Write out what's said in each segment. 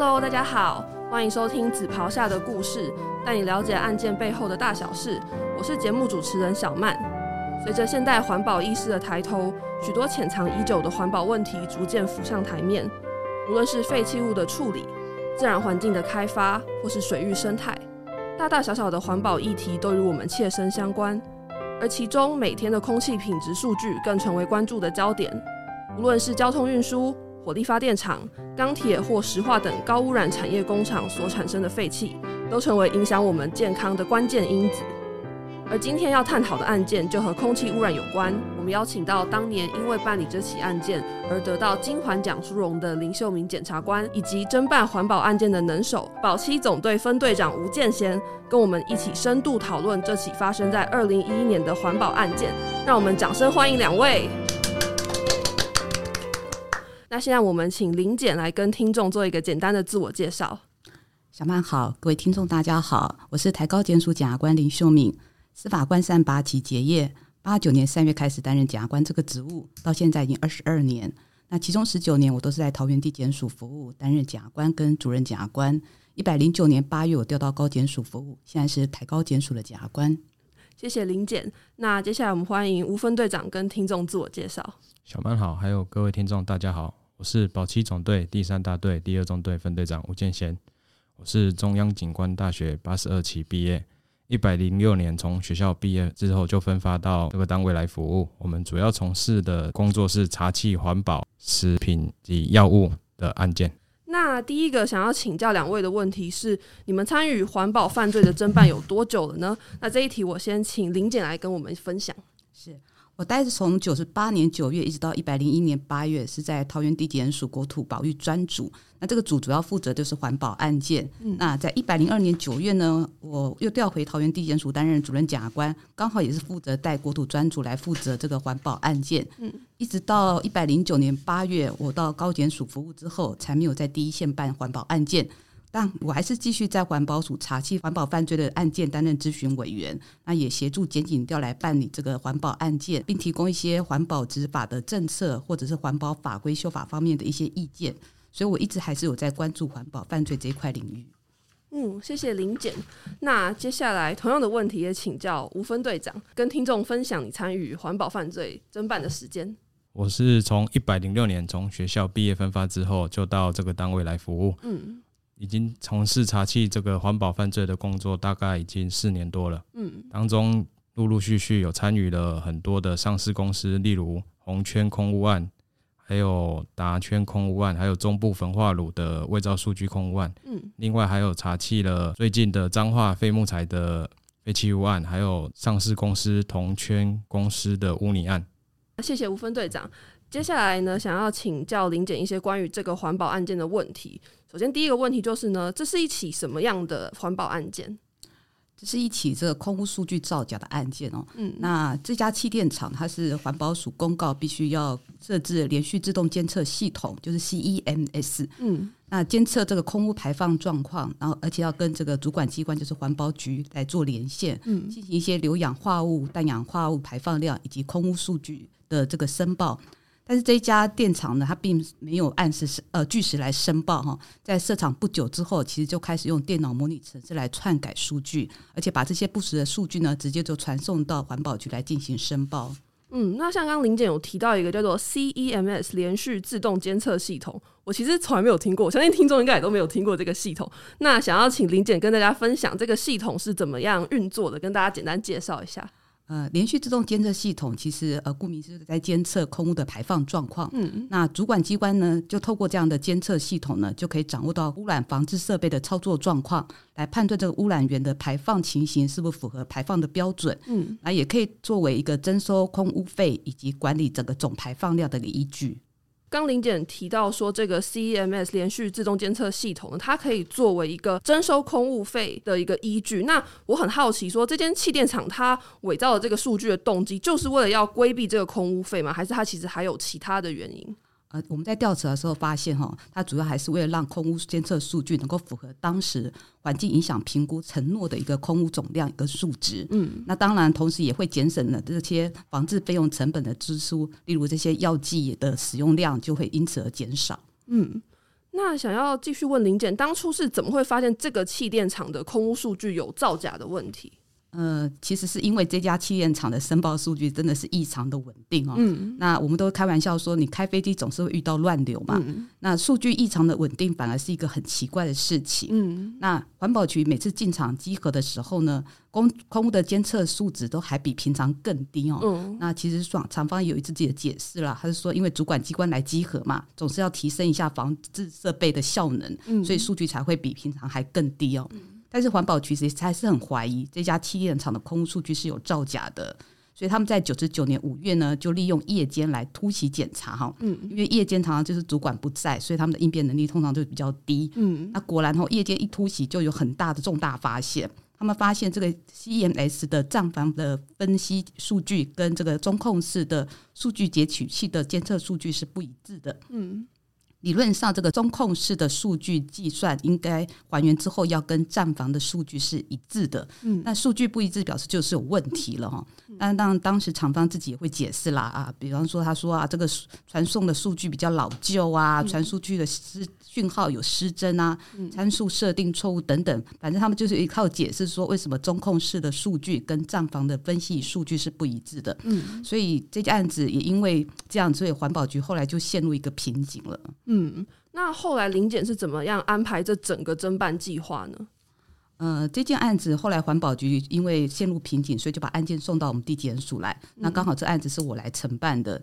Hello，大家好，欢迎收听《紫袍下的故事》，带你了解案件背后的大小事。我是节目主持人小曼。随着现代环保意识的抬头，许多潜藏已久的环保问题逐渐浮上台面。无论是废弃物的处理、自然环境的开发，或是水域生态，大大小小的环保议题都与我们切身相关。而其中每天的空气品质数据更成为关注的焦点。无论是交通运输、火力发电厂、钢铁或石化等高污染产业工厂所产生的废气，都成为影响我们健康的关键因子。而今天要探讨的案件就和空气污染有关。我们邀请到当年因为办理这起案件而得到金环奖殊荣的林秀明检察官，以及侦办环保案件的能手保七总队分队长吴建贤，跟我们一起深度讨论这起发生在二零一一年的环保案件。让我们掌声欢迎两位。那现在我们请林检来跟听众做一个简单的自我介绍。小曼好，各位听众大家好，我是台高检署检察官林秀敏，司法官三八级结业，八九年三月开始担任检察官这个职务，到现在已经二十二年。那其中十九年我都是在桃园地检署服务，担任检察官跟主任检察官。一百零九年八月我调到高检署服务，现在是台高检署的检察官。谢谢林检。那接下来我们欢迎吴分队长跟听众自我介绍。小曼好，还有各位听众大家好，我是保七总队第三大队第二中队分队长吴建贤，我是中央警官大学八十二期毕业，一百零六年从学校毕业之后就分发到这个单位来服务，我们主要从事的工作是查气环保、食品及药物的案件。那第一个想要请教两位的问题是：你们参与环保犯罪的侦办有多久了呢？那这一题我先请林检来跟我们分享。是我待是从九十八年九月一直到一百零一年八月，是在桃园地检署国土保育专组。那这个组主要负责就是环保案件。那在一百零二年九月呢，我又调回桃园地检署担任主任检察官，刚好也是负责带国土专组来负责这个环保案件。嗯，一直到一百零九年八月，我到高检署服务之后，才没有在第一线办环保案件。但我还是继续在环保署查缉环保犯罪的案件担任咨询委员，那也协助检警调来办理这个环保案件，并提供一些环保执法的政策或者是环保法规修法方面的一些意见。所以我一直还是有在关注环保犯罪这一块领域。嗯，谢谢林检。那接下来同样的问题也请教吴分队长，跟听众分享你参与环保犯罪侦办的时间。我是从一百零六年从学校毕业分发之后，就到这个单位来服务。嗯。已经从事查缉这个环保犯罪的工作，大概已经四年多了。嗯，当中陆陆续续有参与了很多的上市公司，例如红圈空污案，还有达圈空污案，还有中部焚化炉的伪造数据空污案。嗯，另外还有查缉了最近的彰化废木材的废弃物案，还有上市公司同圈公司的污泥案。谢谢吴分队长。接下来呢，想要请教林检一些关于这个环保案件的问题。首先，第一个问题就是呢，这是一起什么样的环保案件？这是一起这个空污数据造假的案件哦。嗯，那这家气电厂它是环保署公告必须要设置连续自动监测系统，就是 CEMS。嗯，那监测这个空污排放状况，然后而且要跟这个主管机关就是环保局来做连线，嗯，进行一些硫氧化物、氮氧化物排放量以及空污数据的这个申报。但是这家电厂呢，它并没有按时呃据实来申报哈，在设厂不久之后，其实就开始用电脑模拟程式来篡改数据，而且把这些不实的数据呢，直接就传送到环保局来进行申报。嗯，那像刚刚林检有提到一个叫做 CEMS 连续自动监测系统，我其实从来没有听过，我相信听众应该也都没有听过这个系统。那想要请林检跟大家分享这个系统是怎么样运作的，跟大家简单介绍一下。呃，连续自动监测系统其实呃，顾名思义在监测空污的排放状况。嗯，那主管机关呢，就透过这样的监测系统呢，就可以掌握到污染防治设备的操作状况，来判断这个污染源的排放情形是不是符合排放的标准。嗯，那也可以作为一个征收空污费以及管理整个总排放量的一个依据。刚林姐提到说，这个 CEMS 连续自动监测系统呢，它可以作为一个征收空物费的一个依据。那我很好奇，说这间气电厂它伪造的这个数据的动机，就是为了要规避这个空污费吗？还是它其实还有其他的原因？呃，我们在调查的时候发现，哈，它主要还是为了让空污监测数据能够符合当时环境影响评估承诺的一个空污总量一个数值。嗯，那当然，同时也会节省了这些防治费用成本的支出，例如这些药剂的使用量就会因此而减少。嗯，那想要继续问林检，当初是怎么会发现这个气垫厂的空污数据有造假的问题？呃，其实是因为这家气垫厂的申报数据真的是异常的稳定哦。嗯，那我们都开玩笑说，你开飞机总是会遇到乱流嘛。嗯，那数据异常的稳定，反而是一个很奇怪的事情。嗯，那环保局每次进场集合的时候呢，空空污的监测数值都还比平常更低哦。嗯，那其实厂厂方有自己的解释了，他是说，因为主管机关来集合嘛，总是要提升一下防治设备的效能，所以数据才会比平常还更低哦。但是环保局其实还是很怀疑这家气垫厂的空数据是有造假的，所以他们在九十九年五月呢，就利用夜间来突袭检查哈，嗯，因为夜间常常就是主管不在，所以他们的应变能力通常就比较低，嗯，那果然后夜间一突袭就有很大的重大发现，他们发现这个 CMS 的账房的分析数据跟这个中控室的数据截取器的监测数据是不一致的，嗯。理论上，这个中控室的数据计算应该还原之后，要跟站房的数据是一致的。嗯，那数据不一致，表示就是有问题了哈。但当当时厂方自己也会解释啦啊，比方说他说啊，这个传送的数据比较老旧啊，传输据的失讯号有失真啊，参数设定错误等等。反正他们就是一靠解释说，为什么中控室的数据跟账房的分析数据是不一致的。嗯，所以这件案子也因为这样，所以环保局后来就陷入一个瓶颈了。嗯，那后来林检是怎么样安排这整个侦办计划呢？呃，这件案子后来环保局因为陷入瓶颈，所以就把案件送到我们地检署来。那刚好这案子是我来承办的。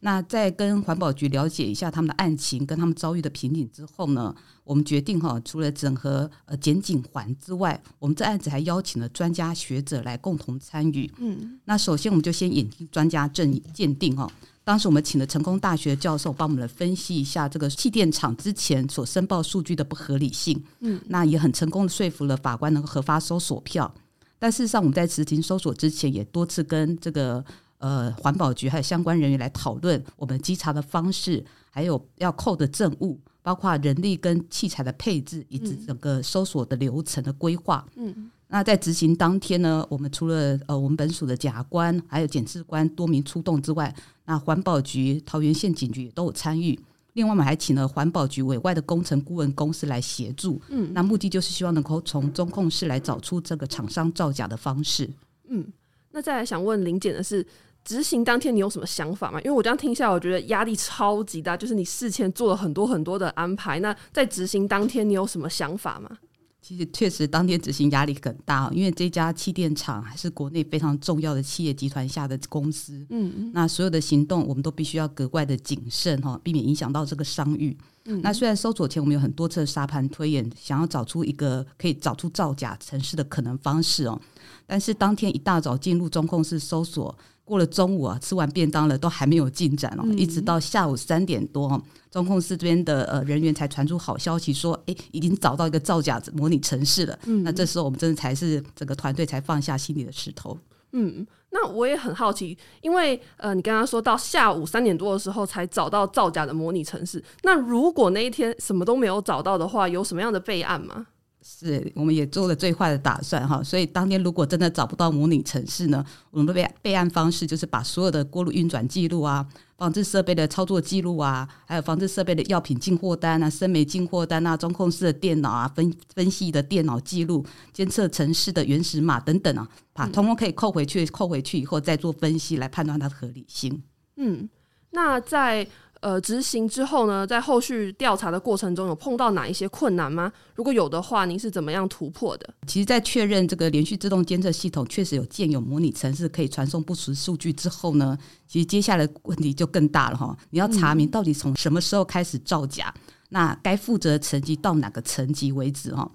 那在跟环保局了解一下他们的案情跟他们遭遇的瓶颈之后呢，我们决定哈，除了整合呃检警环之外，我们这案子还邀请了专家学者来共同参与。嗯，那首先我们就先引进专家证鉴定哈。当时我们请了成功大学教授帮我们来分析一下这个气电厂之前所申报数据的不合理性，嗯，那也很成功的说服了法官能够核发搜索票。但事实上，我们在执行搜索之前，也多次跟这个呃环保局还有相关人员来讨论我们稽查的方式，还有要扣的证物，包括人力跟器材的配置，以及整个搜索的流程的规划，嗯。那在执行当天呢，我们除了呃我们本署的检察官还有检视官多名出动之外，那环保局、桃园县警局也都有参与。另外，我们还请了环保局委外的工程顾问公司来协助。嗯，那目的就是希望能够从中控室来找出这个厂商造假的方式。嗯，那再来想问林检的是，执行当天你有什么想法吗？因为我这样听下来，我觉得压力超级大，就是你事前做了很多很多的安排。那在执行当天，你有什么想法吗？其实确实，当天执行压力很大，因为这家气垫厂还是国内非常重要的企业集团下的公司。嗯嗯，那所有的行动我们都必须要格外的谨慎哈，避免影响到这个商誉。嗯，那虽然搜索前我们有很多次的沙盘推演，想要找出一个可以找出造假城市的可能方式哦，但是当天一大早进入中控室搜索。过了中午啊，吃完便当了，都还没有进展哦，一直到下午三点多，中控室这边的呃人员才传出好消息，说哎，已经找到一个造假模拟城市了。嗯，那这时候我们真的才是整个团队才放下心里的石头。嗯，那我也很好奇，因为呃，你刚刚说到下午三点多的时候才找到造假的模拟城市，那如果那一天什么都没有找到的话，有什么样的备案吗？是，我们也做了最坏的打算哈，所以当天如果真的找不到模拟城市呢，我们的备备案方式就是把所有的锅炉运转记录啊、防治设备的操作记录啊，还有防治设备的药品进货单啊、生煤进货单啊、中控室的电脑啊、分分析的电脑记录、监测城市的原始码等等啊，把通通可以扣回去，扣回去以后再做分析来判断它的合理性。嗯，那在。呃，执行之后呢，在后续调查的过程中，有碰到哪一些困难吗？如果有的话，您是怎么样突破的？其实，在确认这个连续自动监测系统确实有建有模拟程式可以传送不实数据之后呢，其实接下来问题就更大了哈。你要查明到底从什么时候开始造假，那该负责层级到哪个层级为止哈。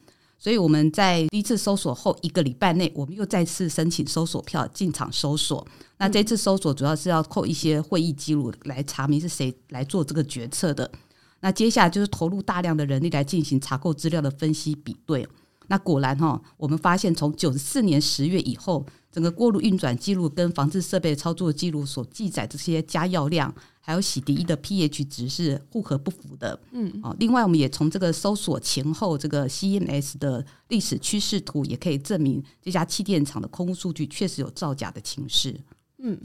所以我们在第一次搜索后一个礼拜内，我们又再次申请搜索票进场搜索。那这次搜索主要是要扣一些会议记录来查明是谁来做这个决策的。那接下来就是投入大量的人力来进行查扣资料的分析比对。那果然哈，我们发现从九十四年十月以后，整个锅炉运转记录跟防治设备操作记录所记载这些加药量。还有洗涤液的 pH 值是互合不符的，嗯，哦，另外我们也从这个搜索前后这个 CMS 的历史趋势图，也可以证明这家气垫厂的空屋数据确实有造假的情势。嗯，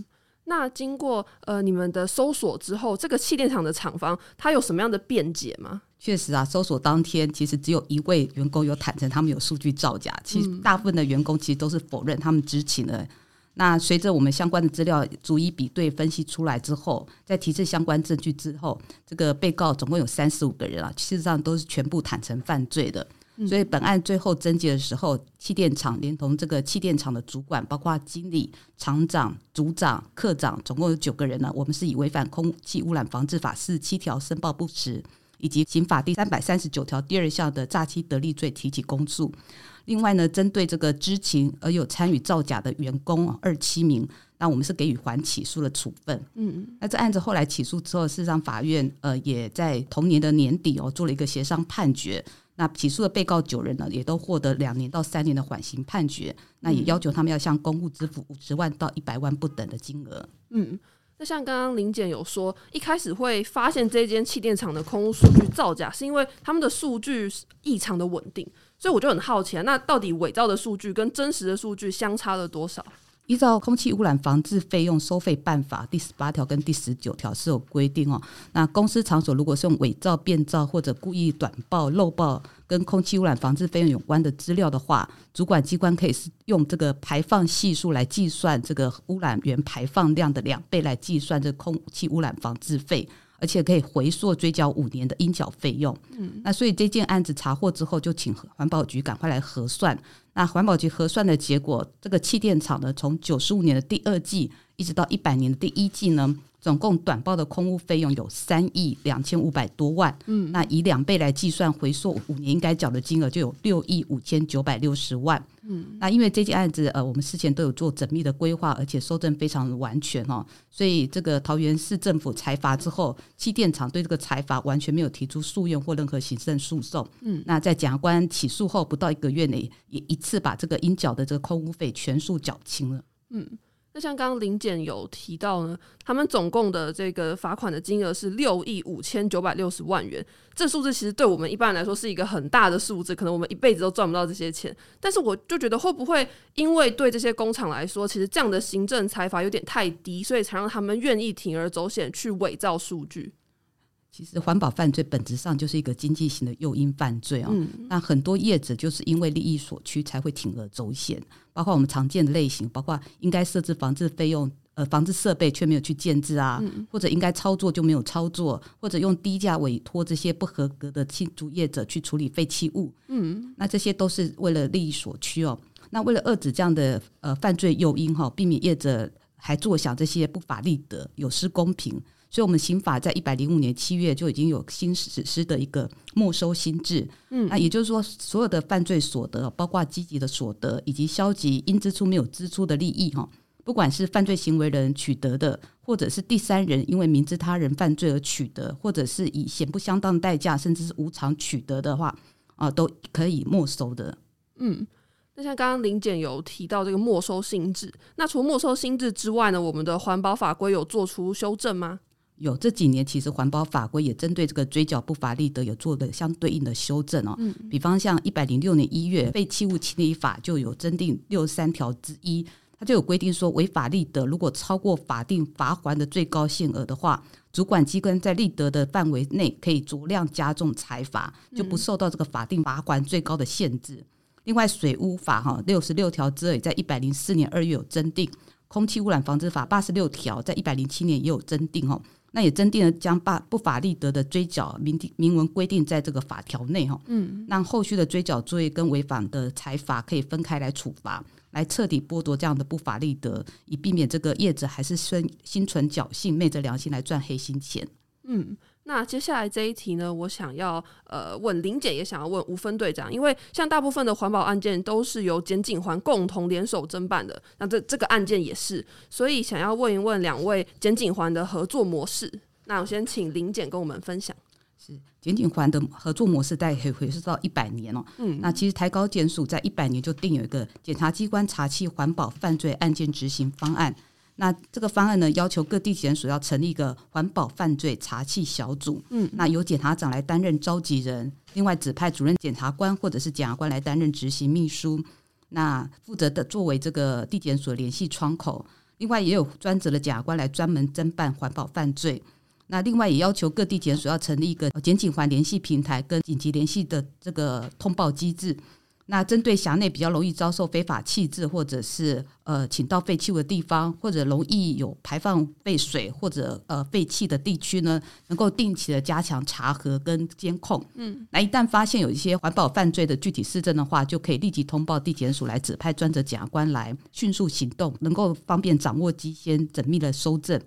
那经过呃你们的搜索之后，这个气垫厂的厂方它有什么样的辩解吗？确实啊，搜索当天其实只有一位员工有坦诚他们有数据造假，其实大部分的员工其实都是否认他们知情的。那随着我们相关的资料逐一比对分析出来之后，在提示相关证据之后，这个被告总共有三十五个人啊，事实上都是全部坦诚犯罪的。所以本案最后侦结的时候，气电厂连同这个气电厂的主管，包括经理、厂长、组长、科长，总共有九个人呢。我们是以违反空气污染防治法四十七条申报不实，以及刑法第三百三十九条第二项的诈欺得利罪提起公诉。另外呢，针对这个知情而有参与造假的员工二七名，那我们是给予缓起诉的处分。嗯嗯，那这案子后来起诉之后，事实上法院呃也在同年的年底哦做了一个协商判决。那起诉的被告九人呢，也都获得两年到三年的缓刑判决。那也要求他们要向公务支付五十万到一百万不等的金额。嗯。那像刚刚林检有说，一开始会发现这间气电厂的空屋数据造假，是因为他们的数据异常的稳定，所以我就很好奇，那到底伪造的数据跟真实的数据相差了多少？依照《空气污染防治费用收费办法》第十八条跟第十九条是有规定哦。那公司场所如果是用伪造、变造或者故意短报、漏报跟空气污染防治费用有关的资料的话，主管机关可以是用这个排放系数来计算这个污染源排放量的两倍来计算这空气污染防治费。而且可以回溯追缴五年的应缴费用。嗯，那所以这件案子查获之后，就请环保局赶快来核算。那环保局核算的结果，这个气电厂呢，从九十五年的第二季一直到一百年的第一季呢。总共短报的空屋费用有三亿两千五百多万，嗯，那以两倍来计算，回溯五年应该缴的金额就有六亿五千九百六十万，嗯，那因为这件案子，呃，我们事前都有做缜密的规划，而且收证非常的完全哦，所以这个桃园市政府裁罚之后，气电厂对这个裁罚完全没有提出诉愿或任何行政诉讼，嗯，那在检察官起诉后不到一个月内，也一次把这个应缴的这个空屋费全数缴清了，嗯。那像刚刚林检有提到呢，他们总共的这个罚款的金额是六亿五千九百六十万元。这数字其实对我们一般来说是一个很大的数字，可能我们一辈子都赚不到这些钱。但是我就觉得，会不会因为对这些工厂来说，其实这样的行政财阀有点太低，所以才让他们愿意铤而走险去伪造数据？其实环保犯罪本质上就是一个经济型的诱因犯罪哦。那很多业者就是因为利益所趋才会铤而走险，包括我们常见的类型，包括应该设置防治费用、呃防治设备却没有去建置啊，或者应该操作就没有操作，或者用低价委托这些不合格的建筑业者去处理废弃物。嗯，那这些都是为了利益所趋哦。那为了遏止这样的呃犯罪诱因哈，避免业者还坐享这些不法利得，有失公平。所以，我们刑法在一百零五年七月就已经有新实施的一个没收新制。嗯，那也就是说，所有的犯罪所得，包括积极的所得以及消极因支出没有支出的利益，哈，不管是犯罪行为人取得的，或者是第三人因为明知他人犯罪而取得，或者是以显不相当代价，甚至是无偿取得的话，啊，都可以没收的。嗯。那像刚刚林检有提到这个没收新制，那除没收新制之外呢，我们的环保法规有做出修正吗？有这几年，其实环保法规也针对这个追缴不法利得有做的相对应的修正哦。嗯，比方像一百零六年一月废弃物清理法就有增订六十三条之一，它就有规定说，违法利得如果超过法定罚还的最高限额的话，主管机关在利得的范围内可以酌量加重裁罚，就不受到这个法定罚还最高的限制。另外，水污法哈六十六条之二在一百零四年二月有增订，空气污染防治法八十六条在一百零七年也有增订哦。那也增定了将把不法利得的追缴明明文规定在这个法条内哈，嗯，让后续的追缴作业跟违反的财罚可以分开来处罚，来彻底剥夺这样的不法利得，以避免这个业者还是心心存侥幸，昧着良心来赚黑心钱，嗯。那接下来这一题呢，我想要呃问林姐，也想要问吴分队长，因为像大部分的环保案件都是由检警环共同联手侦办的，那这这个案件也是，所以想要问一问两位检警环的合作模式。那我先请林检跟我们分享。是检警环的合作模式，大概回溯到一百年了。嗯，那其实台高检署在一百年就定有一个检察机关查缉环保犯罪案件执行方案。那这个方案呢，要求各地检署要成立一个环保犯罪查缉小组，嗯，那由检察长来担任召集人，另外指派主任检察官或者是检察官来担任执行秘书，那负责的作为这个地检署联系窗口，另外也有专职的检察官来专门侦办环保犯罪。那另外也要求各地检署要成立一个检警环联系平台跟紧急联系的这个通报机制。那针对辖内比较容易遭受非法弃置或者是呃倾倒废弃物的地方，或者容易有排放废水或者呃废气的地区呢，能够定期的加强查核跟监控。嗯，那一旦发现有一些环保犯罪的具体事证的话，就可以立即通报地检署来指派专责检察官来迅速行动，能够方便掌握机先缜密的收证。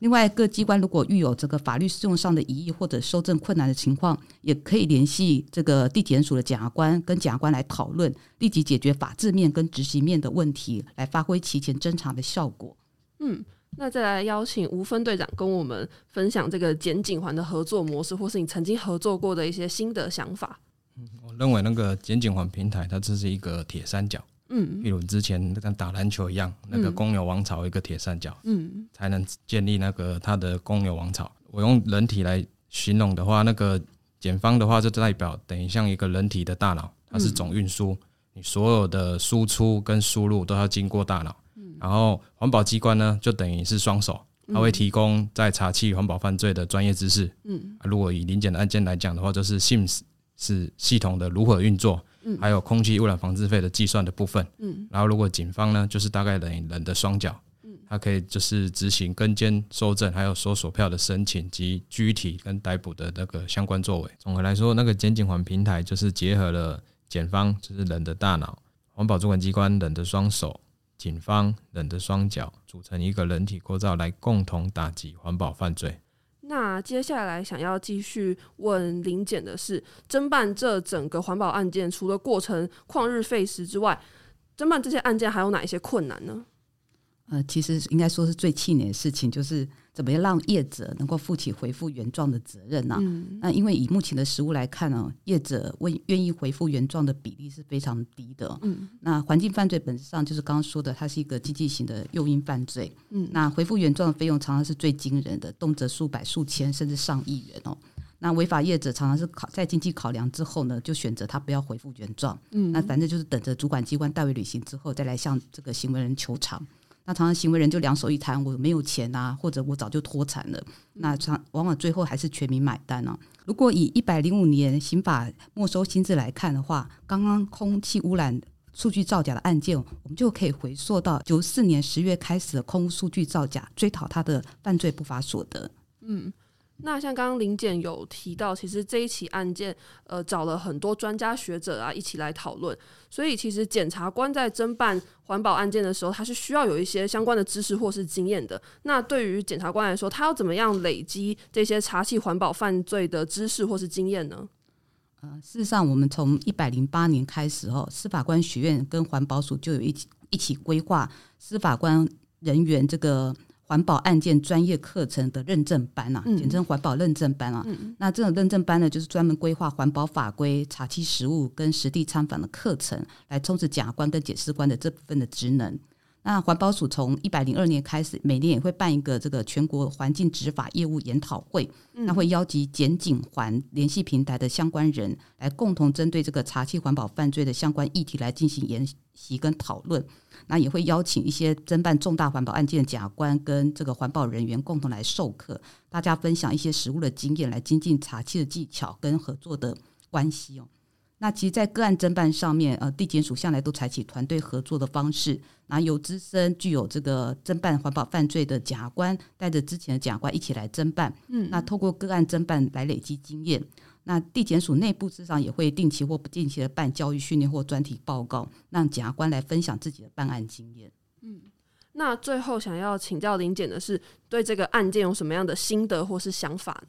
另外，各机关如果遇有这个法律适用上的疑义或者修正困难的情况，也可以联系这个地检署的检察官，跟检察官来讨论，立即解决法制面跟执行面的问题，来发挥提前侦查的效果。嗯，那再来邀请吴分队长跟我们分享这个检警环的合作模式，或是你曾经合作过的一些新的想法。嗯，我认为那个检警环平台，它这是一个铁三角。嗯，譬如之前跟打篮球一样，那个公牛王朝一个铁三角，嗯，才能建立那个它的公牛王朝。我用人体来形容的话，那个检方的话就代表等于像一个人体的大脑，它是总运输，你所有的输出跟输入都要经过大脑。然后环保机关呢，就等于是双手，它会提供在查缉环保犯罪的专业知识。嗯，如果以临检的案件来讲的话，就是 SIMS 是系统的如何运作。还有空气污染防治费的计算的部分，嗯，然后如果警方呢，就是大概等于人的双脚，嗯，它可以就是执行跟监、收证，还有搜索票的申请及拘提跟逮捕的那个相关作为。总的来说，那个检警环平台就是结合了检方就是人的大脑、环保主管机关人的双手、警方人的双脚，组成一个人体构造来共同打击环保犯罪。那接下来想要继续问林检的是，侦办这整个环保案件，除了过程旷日费时之外，侦办这些案件还有哪一些困难呢？呃，其实应该说是最气馁的事情，就是怎么样让业者能够负起回复原状的责任呢？那因为以目前的实物来看呢，业者为愿意回复原状的比例是非常低的。嗯，那环境犯罪本质上就是刚刚说的，它是一个经济型的诱因犯罪。嗯，那回复原状的费用常常是最惊人的，动辄数百、数千甚至上亿元哦。那违法业者常常是考在经济考量之后呢，就选择他不要回复原状。嗯，那反正就是等着主管机关代为履行之后，再来向这个行为人求偿。那常常行为人就两手一摊，我没有钱啊，或者我早就脱产了。那常往往最后还是全民买单啊。如果以一百零五年刑法没收新制来看的话，刚刚空气污染数据造假的案件，我们就可以回溯到九四年十月开始的空污数据造假，追讨他的犯罪不法所得。嗯。那像刚刚林检有提到，其实这一起案件，呃，找了很多专家学者啊一起来讨论，所以其实检察官在侦办环保案件的时候，他是需要有一些相关的知识或是经验的。那对于检察官来说，他要怎么样累积这些查缉环保犯罪的知识或是经验呢？呃，事实上，我们从一百零八年开始后，司法官学院跟环保署就有一起一起规划司法官人员这个。环保案件专业课程的认证班啊，简称环保认证班啊。那这种认证班呢，就是专门规划环保法规、查缉实务跟实地参访的课程，来充实检察官跟检视官的这部分的职能。那环保署从一百零二年开始，每年也会办一个这个全国环境执法业务研讨会，那会邀集检警环联系平台的相关人来共同针对这个查缉环保犯罪的相关议题来进行研习跟讨论。那也会邀请一些侦办重大环保案件的检察官跟这个环保人员共同来授课，大家分享一些实务的经验，来精进查缉的技巧跟合作的关系哦。那其实，在个案侦办上面，呃，地检署向来都采取团队合作的方式，那由资深具有这个侦办环保犯罪的检察官带着之前的检察官一起来侦办，嗯，那透过个案侦办来累积经验。那地检署内部至上也会定期或不定期的办教育训练或专题报告，让检察官来分享自己的办案经验。嗯，那最后想要请教林检的是，对这个案件有什么样的心得或是想法呢？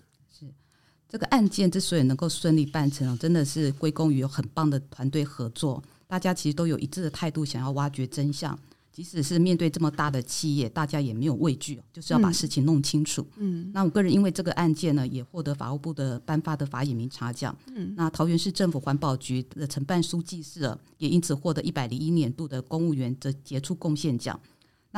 是这个案件之所以能够顺利办成，真的是归功于有很棒的团队合作，大家其实都有一致的态度，想要挖掘真相。即使是面对这么大的企业，大家也没有畏惧，就是要把事情弄清楚。嗯，那我个人因为这个案件呢，也获得法务部的颁发的法眼明察奖。嗯，那桃园市政府环保局的承办书记室也因此获得一百零一年度的公务员的杰出贡献奖。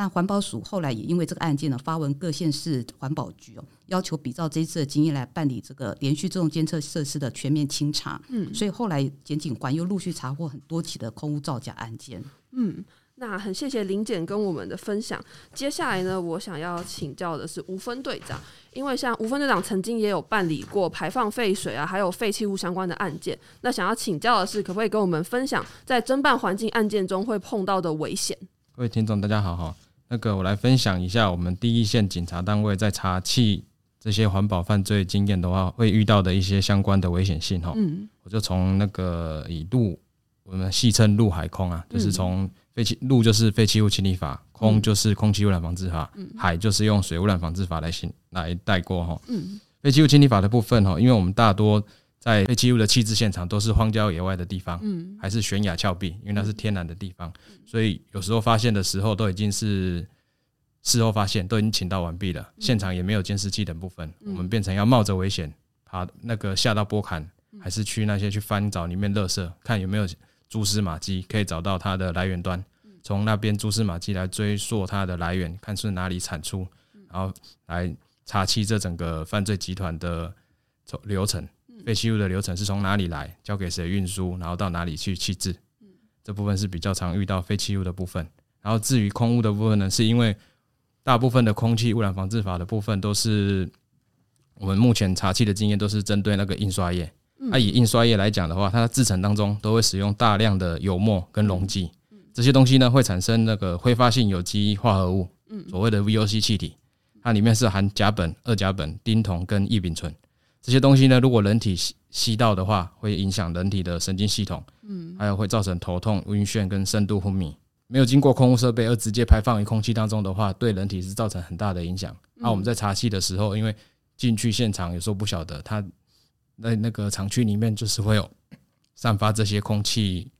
那环保署后来也因为这个案件呢，发文各县市环保局哦，要求比照这一次的经验来办理这个连续自动监测设施的全面清查。嗯，所以后来检警官又陆续查获很多起的空污造假案件。嗯。那很谢谢林检跟我们的分享。接下来呢，我想要请教的是吴分队长，因为像吴分队长曾经也有办理过排放废水啊，还有废弃物相关的案件。那想要请教的是，可不可以跟我们分享在侦办环境案件中会碰到的危险？各位听众，大家好哈。那个我来分享一下我们第一线警察单位在查缉这些环保犯罪经验的话，会遇到的一些相关的危险性哈。嗯，我就从那个以陆，我们戏称陆海空啊，就是从。废弃路就是废弃物清理法，空就是空气污染防治法，海就是用水污染防治法来行来带过哈。废弃物清理法的部分哈，因为我们大多在废弃物的弃置现场都是荒郊野外的地方，嗯。还是悬崖峭壁，因为那是天然的地方，所以有时候发现的时候都已经是事后发现，都已经请到完毕了，现场也没有监视器等部分，我们变成要冒着危险爬那个下到波坎，还是去那些去翻找里面垃圾，看有没有。蛛丝马迹可以找到它的来源端，从那边蛛丝马迹来追溯它的来源，看是哪里产出，然后来查清这整个犯罪集团的流程，废弃物的流程是从哪里来，交给谁运输，然后到哪里去弃置。这部分是比较常遇到废弃物的部分。然后至于空污的部分呢，是因为大部分的空气污染防治法的部分都是我们目前查气的经验都是针对那个印刷业。那以印刷业来讲的话，它的制成当中都会使用大量的油墨跟溶剂，这些东西呢会产生那个挥发性有机化合物，所谓的 VOC 气体，它里面是含甲苯、二甲苯、丁酮跟异丙醇，这些东西呢，如果人体吸吸到的话，会影响人体的神经系统，嗯，还有会造成头痛、晕眩跟深度昏迷。没有经过空污设备而直接排放于空气当中的话，对人体是造成很大的影响。那我们在查气的时候，因为进去现场有时候不晓得它。在那个厂区里面，就是会有散发这些空气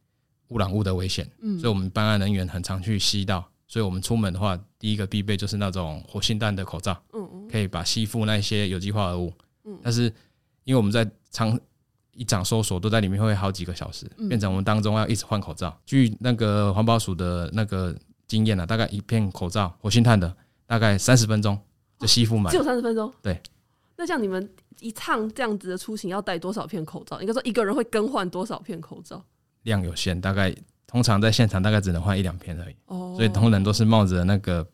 污染物的危险，嗯，所以我们办案人员很常去吸到，所以我们出门的话，第一个必备就是那种活性炭的口罩，嗯嗯，可以把吸附那些有机化合物，嗯，但是因为我们在长一场搜索都在里面会好几个小时，变成我们当中要一直换口罩。据那个环保署的那个经验呢，大概一片口罩活性炭的大概三十分钟就吸附满，只有三十分钟，对。那像你们一趟这样子的出行要带多少片口罩？应该说一个人会更换多少片口罩？量有限，大概通常在现场大概只能换一两片而已。哦，所以同仁都是冒着那个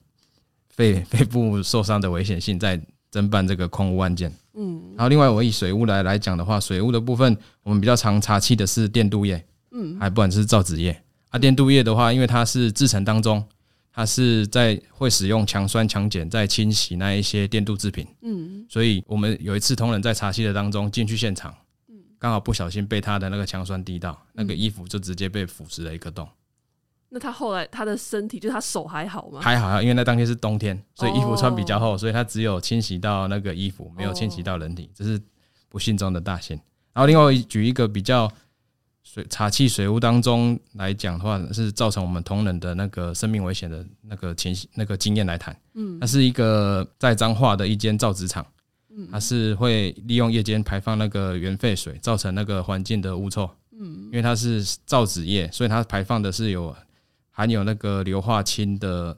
肺肺部受伤的危险性在侦办这个空污案件。嗯，然后另外我以水务来来讲的话，水务的部分我们比较常查气的是电镀业，嗯，还不管是造纸业啊，电镀业的话，因为它是制成当中。它是在会使用强酸强碱在清洗那一些电镀制品，嗯，所以我们有一次同仁在查气的当中进去现场，嗯，刚好不小心被他的那个强酸滴到，那个衣服就直接被腐蚀了一个洞。那他后来他的身体，就他手还好吗？还好，因为那当天是冬天，所以衣服穿比较厚，所以他只有清洗到那个衣服，没有清洗到人体，这是不幸中的大幸。然后另外举一个比较。水茶气水污当中来讲的话，是造成我们同仁的那个生命危险的那个情那个经验来谈。嗯，它是一个在彰化的一间造纸厂，嗯，它是会利用夜间排放那个原废水，造成那个环境的污臭。嗯，因为它是造纸业，所以它排放的是有含有那个硫化氢的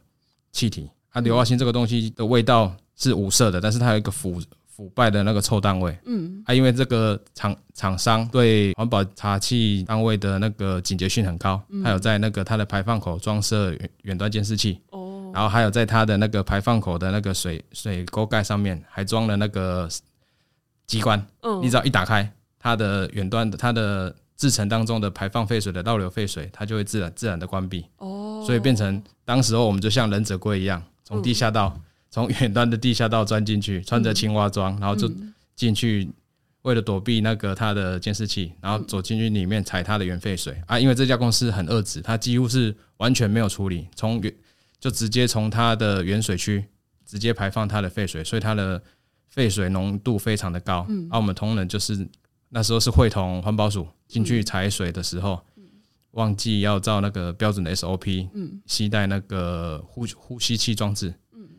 气体。啊硫化氢这个东西的味道是无色的，但是它有一个腐。腐败的那个臭蛋味，嗯，啊，因为这个厂厂商对环保查气单位的那个警觉性很高，还有在那个它的排放口装设远远端监视器，哦，然后还有在它的那个排放口的那个水水沟盖上面还装了那个机关，嗯，你只要一打开它的远端的它的制成当中的排放废水的倒流废水，它就会自然自然的关闭，哦，所以变成当时候我们就像忍者龟一样，从地下道。从远端的地下道钻进去，穿着青蛙装，然后就进去，为了躲避那个它的监视器，然后走进去里面采它的原废水啊。因为这家公司很恶质，它几乎是完全没有处理，从原就直接从它的原水区直接排放它的废水，所以它的废水浓度非常的高。嗯而我们同仁就是那时候是会同环保署进去采水的时候，忘记要照那个标准的 SOP，嗯，携带那个呼呼吸器装置。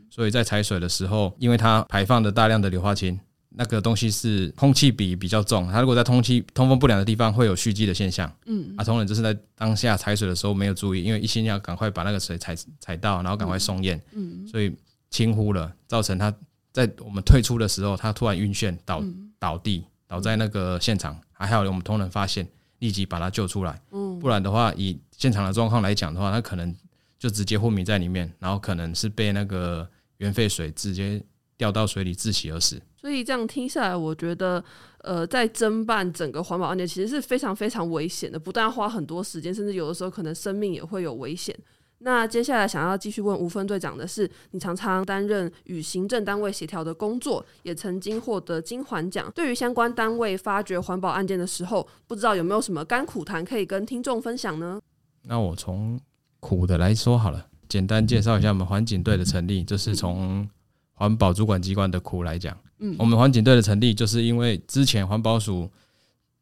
所以在采水的时候，因为它排放的大量的硫化氢，那个东西是空气比比较重，它如果在通气通风不良的地方会有蓄积的现象。嗯，啊，同仁就是在当下采水的时候没有注意，因为一心要赶快把那个水采采到，然后赶快送验，嗯，所以轻忽了，造成他在我们退出的时候，他突然晕眩倒倒地，倒在那个现场，还好我们同仁发现，立即把他救出来。嗯，不然的话，以现场的状况来讲的话，他可能。就直接昏迷在里面，然后可能是被那个原废水直接掉到水里窒息而死。所以这样听下来，我觉得，呃，在侦办整个环保案件，其实是非常非常危险的，不但要花很多时间，甚至有的时候可能生命也会有危险。那接下来想要继续问吴分队长的是，你常常担任与行政单位协调的工作，也曾经获得金环奖。对于相关单位发掘环保案件的时候，不知道有没有什么甘苦谈可以跟听众分享呢？那我从苦的来说好了，简单介绍一下我们环警队的成立，就是从环保主管机关的苦来讲。嗯，我们环警队的成立，就是因为之前环保署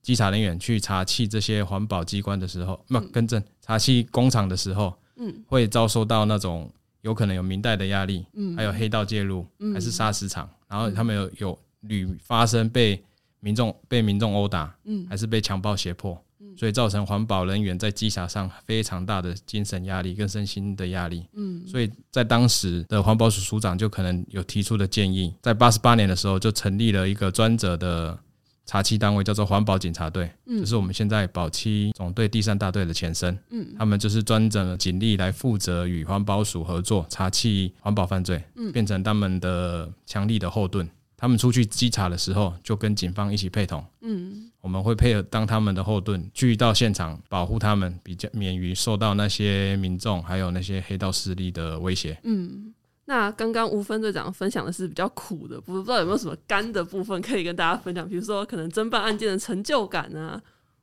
稽查人员去查气这些环保机关的时候，那更正查气工厂的时候。嗯，会遭受到那种有可能有明代的压力，嗯，还有黑道介入，嗯，还是砂石场，然后他们有有屡发生被民众被民众殴打，嗯，还是被强暴胁迫，嗯，所以造成环保人员在稽查上非常大的精神压力跟身心的压力，嗯，所以在当时的环保署署长就可能有提出的建议，在八十八年的时候就成立了一个专责的。查缉单位叫做环保警察队，就是我们现在保七总队第三大队的前身。嗯，他们就是专整的警力来负责与环保署合作查缉环保犯罪，嗯变成他们的强力的后盾。他们出去稽查的时候，就跟警方一起配同。嗯，我们会配合当他们的后盾，去到现场保护他们，比较免于受到那些民众还有那些黑道势力的威胁。嗯。那刚刚吴分队长分享的是比较苦的，不知道有没有什么干的部分可以跟大家分享？比如说，可能侦办案件的成就感啊，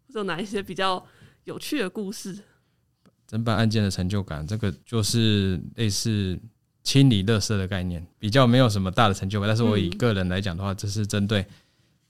或者哪一些比较有趣的故事？侦办案件的成就感，这个就是类似清理垃圾的概念，比较没有什么大的成就感。但是我以个人来讲的话，这是针对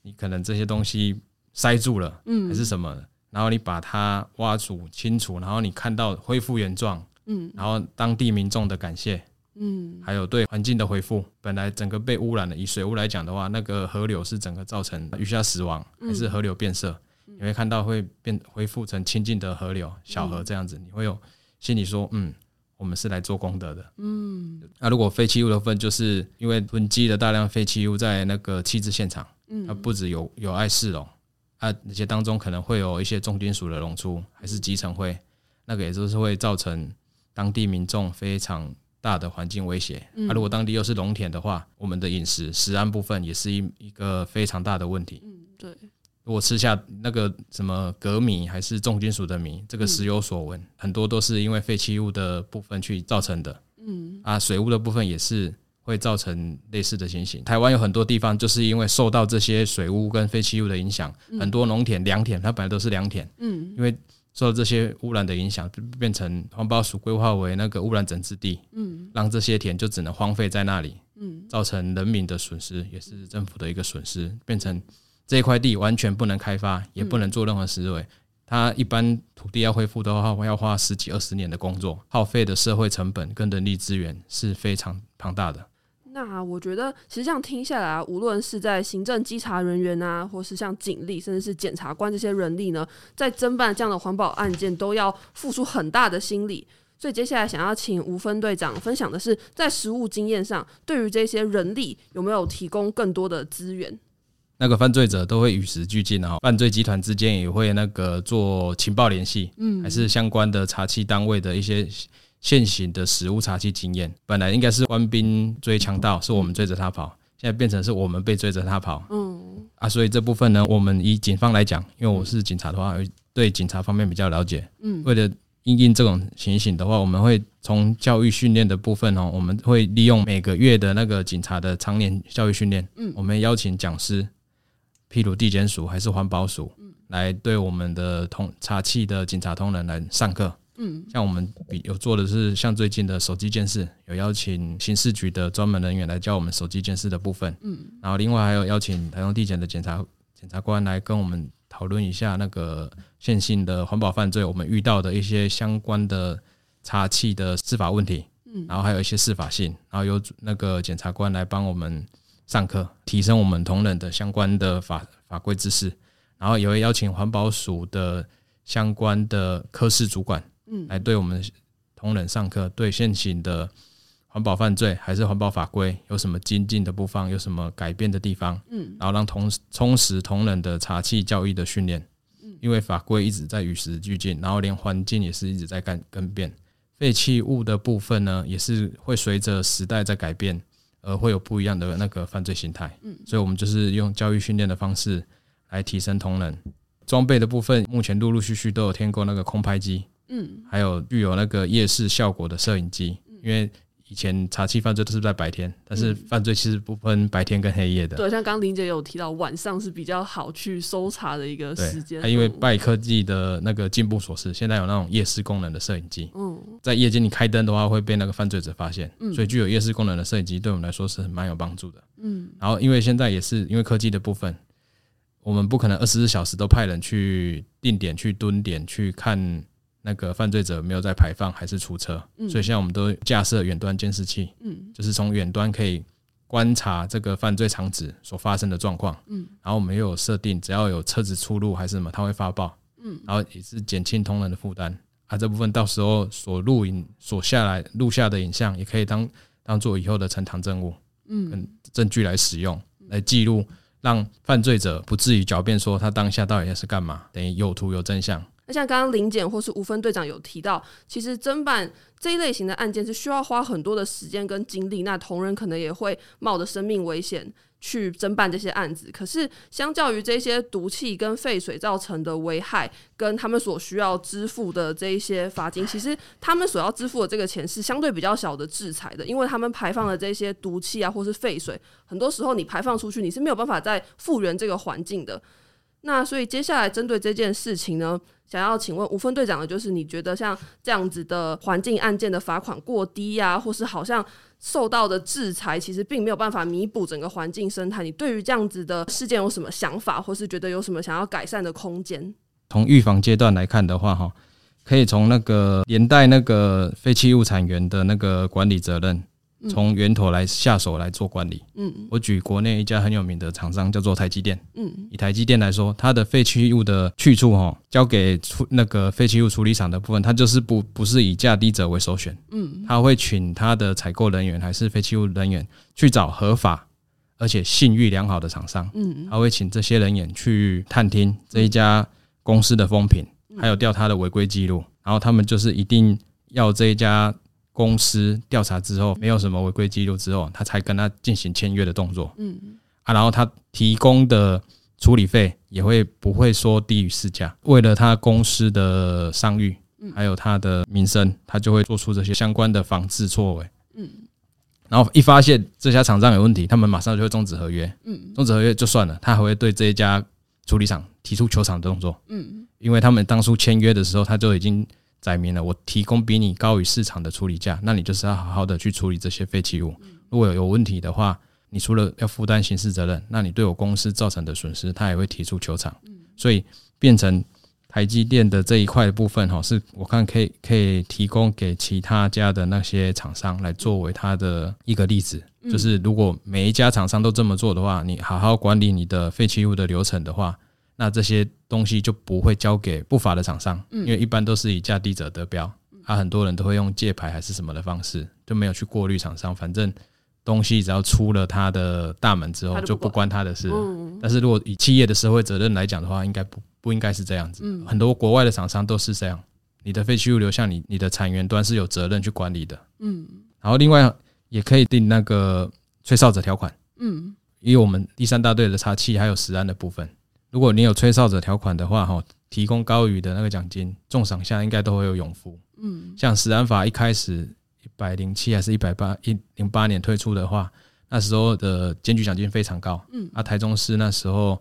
你可能这些东西塞住了，嗯，还是什么，然后你把它挖除清除，然后你看到恢复原状，嗯，然后当地民众的感谢。嗯，还有对环境的恢复，本来整个被污染的，以水污来讲的话，那个河流是整个造成鱼虾死亡，还是河流变色？你会看到会变恢复成清净的河流、小河这样子，你会有心里说，嗯，我们是来做功德的。嗯，那如果废弃物的分，就是因为囤积了大量废弃物在那个弃置现场，嗯，它不止有有碍市容，啊，那些当中可能会有一些重金属的溶出，还是集成灰，那个也就是会造成当地民众非常。大的环境威胁，啊，如果当地又是农田的话，我们的饮食食安部分也是一一个非常大的问题。嗯，对。如果吃下那个什么镉米还是重金属的米，这个时有所闻，很多都是因为废弃物的部分去造成的。嗯，啊，水污的部分也是会造成类似的情形。台湾有很多地方就是因为受到这些水污跟废弃物的影响，很多农田、良田，它本来都是良田。嗯，因为受到这些污染的影响，变成环保署规划为那个污染整治地，嗯，让这些田就只能荒废在那里，嗯，造成人民的损失，也是政府的一个损失，变成这一块地完全不能开发，也不能做任何施为。它一般土地要恢复的话，要花十几二十年的工作，耗费的社会成本跟人力资源是非常庞大的。那我觉得，其实这样听下来，啊无论是在行政稽查人员啊，或是像警力，甚至是检察官这些人力呢，在侦办这样的环保案件，都要付出很大的心力。所以接下来想要请吴分队长分享的是，在实务经验上，对于这些人力有没有提供更多的资源？那个犯罪者都会与时俱进啊，犯罪集团之间也会那个做情报联系，嗯，还是相关的查缉单位的一些。现行的实物查缉经验，本来应该是官兵追强盗，是我们追着他跑，现在变成是我们被追着他跑。嗯啊，所以这部分呢，我们以警方来讲，因为我是警察的话，对警察方面比较了解。嗯，为了应应这种情形的话，我们会从教育训练的部分哦，我们会利用每个月的那个警察的常年教育训练。嗯，我们邀请讲师，譬如地检署还是环保署，来对我们的同查气的警察同仁来上课。嗯，像我们比有做的是像最近的手机监视，有邀请刑事局的专门人员来教我们手机监视的部分。嗯，然后另外还有邀请台中地检的检察检察官来跟我们讨论一下那个线性的环保犯罪，我们遇到的一些相关的查气的司法问题。嗯，然后还有一些司法性，然后由那个检察官来帮我们上课，提升我们同仁的相关的法法规知识。然后也会邀请环保署的相关的科室主管。嗯，来对我们同仁上课，对现行的环保犯罪还是环保法规有什么精进的部分，有什么改变的地方？嗯，然后让同充实同仁的茶器教育的训练。嗯，因为法规一直在与时俱进，然后连环境也是一直在干更变，废弃物的部分呢，也是会随着时代在改变，而会有不一样的那个犯罪形态。嗯，所以我们就是用教育训练的方式来提升同仁。装备的部分，目前陆陆续续都有添购那个空拍机，嗯，还有具有那个夜视效果的摄影机，因为。以前查缉犯罪都是在白天，但是犯罪其实不分白天跟黑夜的。对，像刚林姐有提到，晚上是比较好去搜查的一个时间。因为拜科技的那个进步所示，现在有那种夜视功能的摄影机。嗯，在夜间你开灯的话，会被那个犯罪者发现。嗯，所以具有夜视功能的摄影机对我们来说是蛮有帮助的。嗯，然后因为现在也是因为科技的部分，我们不可能二十四小时都派人去定点、去蹲点去看。那个犯罪者没有在排放还是出车，所以现在我们都架设远端监视器，嗯，就是从远端可以观察这个犯罪场址所发生的状况，嗯，然后我们又有设定，只要有车子出入还是什么，它会发报，嗯，然后也是减轻同仁的负担，啊，这部分到时候所录影所下来录下的影像，也可以当当做以后的呈堂证物，嗯，证据来使用，来记录，让犯罪者不至于狡辩说他当下到底是干嘛，等于有图有真相。那像刚刚林检或是吴分队长有提到，其实侦办这一类型的案件是需要花很多的时间跟精力，那同仁可能也会冒着生命危险去侦办这些案子。可是，相较于这些毒气跟废水造成的危害，跟他们所需要支付的这一些罚金，其实他们所要支付的这个钱是相对比较小的制裁的，因为他们排放的这些毒气啊，或是废水，很多时候你排放出去，你是没有办法再复原这个环境的。那所以接下来针对这件事情呢，想要请问吴分队长的就是，你觉得像这样子的环境案件的罚款过低呀，或是好像受到的制裁其实并没有办法弥补整个环境生态，你对于这样子的事件有什么想法，或是觉得有什么想要改善的空间？从预防阶段来看的话，哈，可以从那个连带那个废弃物产源的那个管理责任。从源头来下手来做管理。嗯，我举国内一家很有名的厂商叫做台积电。嗯，以台积电来说，它的废弃物的去处哈，交给处那个废弃物处理厂的部分，它就是不不是以价低者为首选。嗯，他会请他的采购人员还是废弃物人员去找合法而且信誉良好的厂商。嗯，他会请这些人员去探听这一家公司的风评，还有调他的违规记录，然后他们就是一定要这一家。公司调查之后没有什么违规记录之后，他才跟他进行签约的动作。嗯啊，然后他提供的处理费也会不会说低于市价？为了他公司的商誉，还有他的名声，他就会做出这些相关的防治作为。嗯，然后一发现这家厂商有问题，他们马上就会终止合约。嗯，终止合约就算了，他还会对这一家处理厂提出求偿的动作。嗯，因为他们当初签约的时候，他就已经。载明了，我提供比你高于市场的处理价，那你就是要好好的去处理这些废弃物。如果有问题的话，你除了要负担刑事责任，那你对我公司造成的损失，他也会提出求偿。所以变成台积电的这一块部分哈，是我看可以可以提供给其他家的那些厂商来作为他的一个例子，就是如果每一家厂商都这么做的话，你好好管理你的废弃物的流程的话。那这些东西就不会交给不法的厂商，因为一般都是以价低者得标，啊，很多人都会用借牌还是什么的方式，就没有去过滤厂商。反正东西只要出了他的大门之后，就不关他的事。但是如果以企业的社会责任来讲的话，应该不不应该是这样子。很多国外的厂商都是这样，你的废弃物流向你你的产源端是有责任去管理的。嗯，然后另外也可以定那个吹哨者条款。嗯，因为我们第三大队的查气还有实安的部分。如果你有吹哨者条款的话，哈，提供高于的那个奖金，重赏下应该都会有永福。嗯，像食安法一开始一百零七还是一百八一零八年推出的话，那时候的检举奖金非常高。嗯，啊，台中市那时候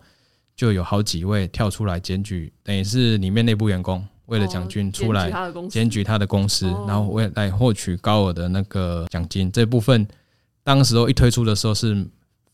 就有好几位跳出来检举，等于是里面内部员工为了奖金出来检举他的公司，然后为来获取高额的那个奖金。这部分当时候一推出的时候是。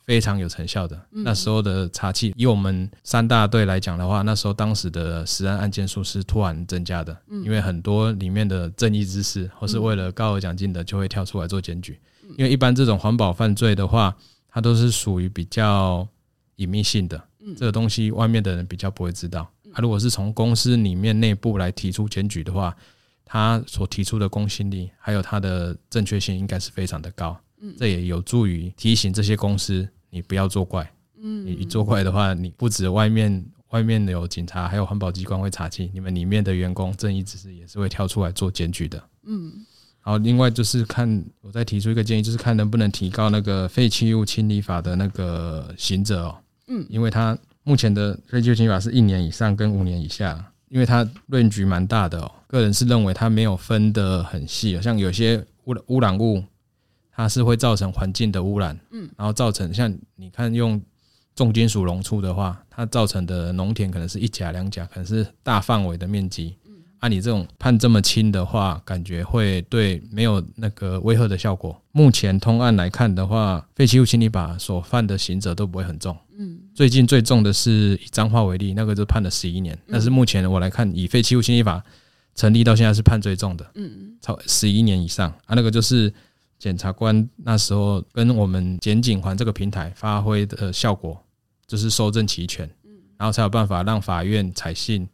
非常有成效的。那时候的查缉，以我们三大队来讲的话，那时候当时的实案案件数是突然增加的，因为很多里面的正义之士或是为了高额奖金的，就会跳出来做检举。因为一般这种环保犯罪的话，它都是属于比较隐秘性的，这个东西外面的人比较不会知道。啊，如果是从公司里面内部来提出检举的话，他所提出的公信力还有他的正确性，应该是非常的高。嗯这也有助于提醒这些公司。你不要作怪，嗯，你一作怪的话，你不止外面外面有警察，还有环保机关会查清，你们里面的员工正义之士也是会跳出来做检举的，嗯。然后另外就是看，我再提出一个建议，就是看能不能提高那个废弃物清理法的那个刑责哦。嗯，因为它目前的废弃物清理法是一年以上跟五年以下，因为它论局蛮大的哦。个人是认为它没有分得很细，像有些污污染物，它是会造成环境的污染，嗯，然后造成像你看用重金属溶出的话，它造成的农田可能是一甲两甲，可能是大范围的面积。嗯按你这种判这么轻的话，感觉会对没有那个威吓的效果。目前通案来看的话，废弃物清理法所犯的刑责都不会很重。嗯，最近最重的是以脏话为例，那个就判了十一年。但是目前我来看，以废弃物清理法成立到现在是判最重的。嗯，超十一年以上啊，那个就是检察官那时候跟我们检警环这个平台发挥的效果，就是收证齐全，嗯，然后才有办法让法院采信。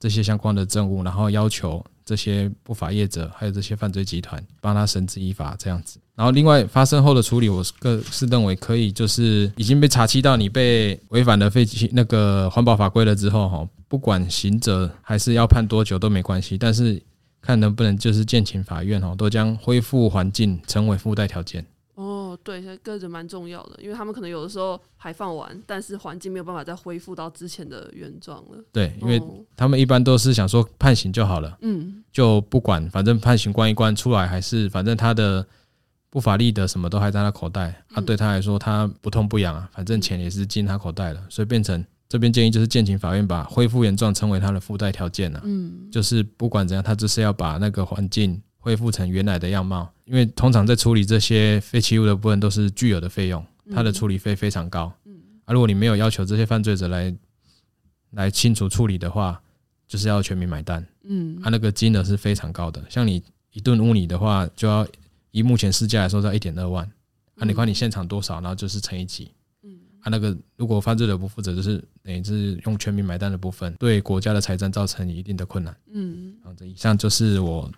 这些相关的证物，然后要求这些不法业者还有这些犯罪集团帮他绳之以法，这样子。然后另外发生后的处理，我个是认为可以，就是已经被查缉到你被违反了废弃那个环保法规了之后，哈，不管刑责还是要判多久都没关系，但是看能不能就是建请法院哦，都将恢复环境成为附带条件。哦对，个人蛮重要的，因为他们可能有的时候排放完，但是环境没有办法再恢复到之前的原状了。对，因为他们一般都是想说判刑就好了，嗯，就不管，反正判刑关一关出来，还是反正他的不法利的什么都还在他口袋，啊，对他来说他不痛不痒啊，反正钱也是进他口袋了，所以变成这边建议就是建请法院把恢复原状称为他的附带条件了，嗯，就是不管怎样，他就是要把那个环境。恢复成原来的样貌，因为通常在处理这些废弃物的部分都是巨额的费用，它的处理费非常高。嗯，啊，如果你没有要求这些犯罪者来来清除处理的话，就是要全民买单。嗯，啊，那个金额是非常高的，像你一顿污泥的话，就要以目前市价来说在一点二万。啊，你看你现场多少，然后就是乘以几。嗯，啊，那个如果犯罪者不负责，就是等于是用全民买单的部分，对国家的财政造成一定的困难。嗯，好，这以上就是我。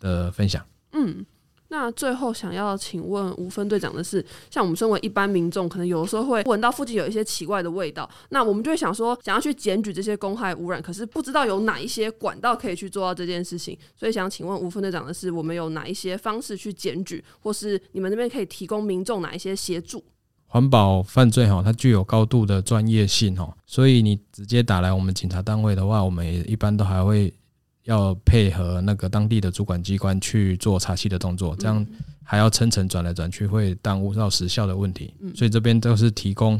的分享，嗯，那最后想要请问吴分队长的是，像我们身为一般民众，可能有的时候会闻到附近有一些奇怪的味道，那我们就会想说，想要去检举这些公害污染，可是不知道有哪一些管道可以去做到这件事情，所以想请问吴分队长的是，我们有哪一些方式去检举，或是你们那边可以提供民众哪一些协助？环保犯罪哈，它具有高度的专业性哈，所以你直接打来我们警察单位的话，我们也一般都还会。要配合那个当地的主管机关去做查缉的动作，这样还要层层转来转去，会耽误到时效的问题。所以这边都是提供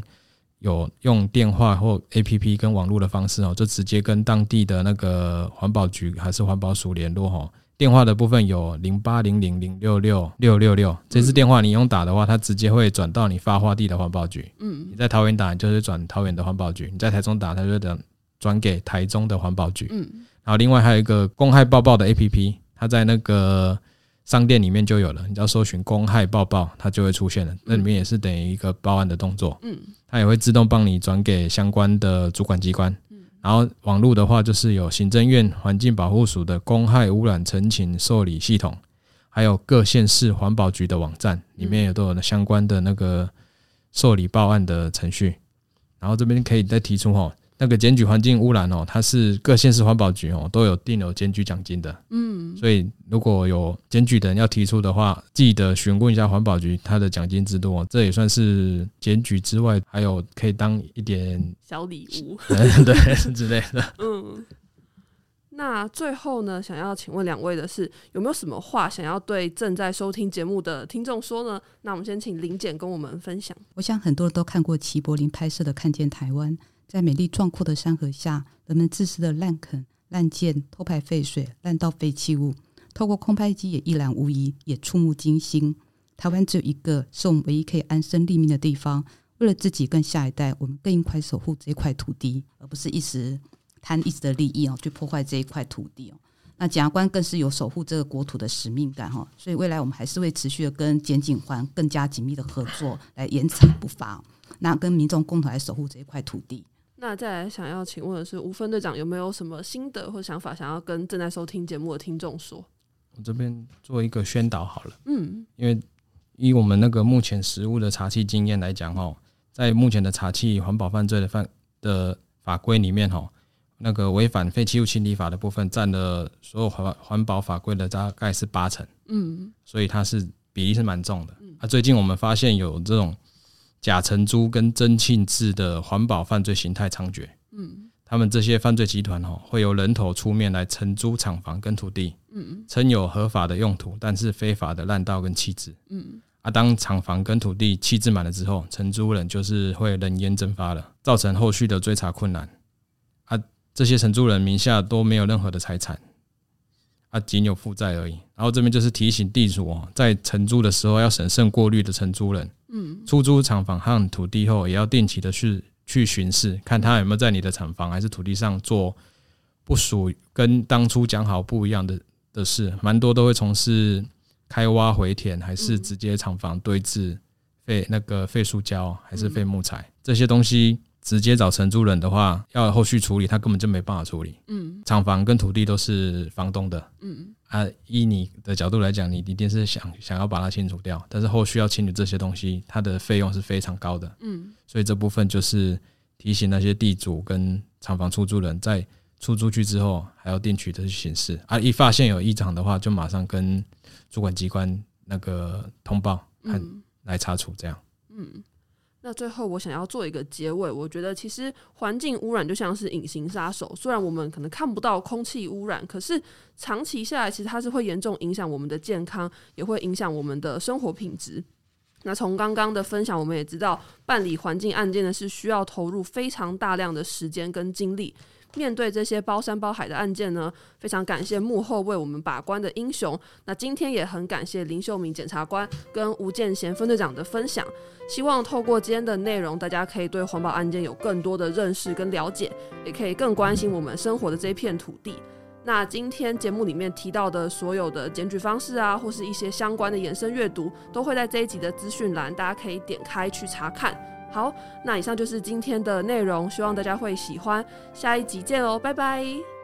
有用电话或 A P P 跟网络的方式哦，就直接跟当地的那个环保局还是环保署联络哈。电话的部分有零八零零零六六六六六，这次电话你用打的话，它直接会转到你发话地的环保局。嗯，你在桃园打就是转桃园的环保局，你在台中打，它就等转给台中的环保局。嗯。然后另外还有一个公害报报的 A P P，它在那个商店里面就有了，你只要搜寻公害报报，它就会出现了。那里面也是等于一个报案的动作，嗯，它也会自动帮你转给相关的主管机关。然后网络的话，就是有行政院环境保护署的公害污染陈情受理系统，还有各县市环保局的网站，里面也都有相关的那个受理报案的程序。然后这边可以再提出哈。那个检举环境污染哦，它是各县市环保局哦都有定有检举奖金的，嗯，所以如果有检举的人要提出的话，记得询问一下环保局它的奖金制度哦，这也算是检举之外，还有可以当一点小礼物，对之类的。嗯，那最后呢，想要请问两位的是，有没有什么话想要对正在收听节目的听众说呢？那我们先请林简跟我们分享。我想很多人都看过齐柏林拍摄的《看见台湾》。在美丽壮阔的山河下，人们自私的滥垦、滥建、偷排废水、滥倒废弃物，透过空拍机也一览无遗，也触目惊心。台湾只有一个，是我们唯一可以安身立命的地方。为了自己跟下一代，我们更应该守护这块土地，而不是一时贪一时的利益哦，去破坏这一块土地哦。那检察官更是有守护这个国土的使命感哈，所以未来我们还是会持续的跟检警环更加紧密的合作，来严惩不罚，那跟民众共同来守护这一块土地。那再来想要请问的是，吴分队长有没有什么心得或想法，想要跟正在收听节目的听众说？我这边做一个宣导好了，嗯，因为以我们那个目前实物的查气经验来讲，哈，在目前的查气环保犯罪的犯的法规里面，哈，那个违反废弃物清理法的部分占了所有环环保法规的大概是八成，嗯，所以它是比例是蛮重的。啊，最近我们发现有这种假承租跟真庆制的环保犯罪形态猖獗，嗯，他们这些犯罪集团哦，会由人头出面来承租厂房跟土地，嗯，称有合法的用途，但是非法的滥道跟弃置，嗯，啊，当厂房跟土地弃置满了之后，承租人就是会人烟蒸发了，造成后续的追查困难。啊这些承租人名下都没有任何的财产，啊，仅有负债而已。然后这边就是提醒地主哦，在承租的时候要审慎过滤的承租人。嗯，出租厂房和土地后，也要定期的去去巡视，看他有没有在你的厂房还是土地上做不属跟当初讲好不一样的的事。蛮多都会从事开挖回填，还是直接厂房堆置废那个废塑胶，还是废木材这些东西。直接找承租人的话，要后续处理，他根本就没办法处理。嗯，厂房跟土地都是房东的。嗯，啊，依你的角度来讲，你一定是想想要把它清除掉，但是后续要清理这些东西，它的费用是非常高的。嗯，所以这部分就是提醒那些地主跟厂房出租人在出租去之后，还要定期的去巡视。啊，一发现有异常的话，就马上跟主管机关那个通报，看来查处这样。嗯。那最后我想要做一个结尾，我觉得其实环境污染就像是隐形杀手，虽然我们可能看不到空气污染，可是长期下来，其实它是会严重影响我们的健康，也会影响我们的生活品质。那从刚刚的分享，我们也知道办理环境案件呢是需要投入非常大量的时间跟精力。面对这些包山包海的案件呢，非常感谢幕后为我们把关的英雄。那今天也很感谢林秀明检察官跟吴建贤分队长的分享。希望透过今天的内容，大家可以对环保案件有更多的认识跟了解，也可以更关心我们生活的这片土地。那今天节目里面提到的所有的检举方式啊，或是一些相关的延伸阅读，都会在这一集的资讯栏，大家可以点开去查看。好，那以上就是今天的内容，希望大家会喜欢。下一集见哦，拜拜。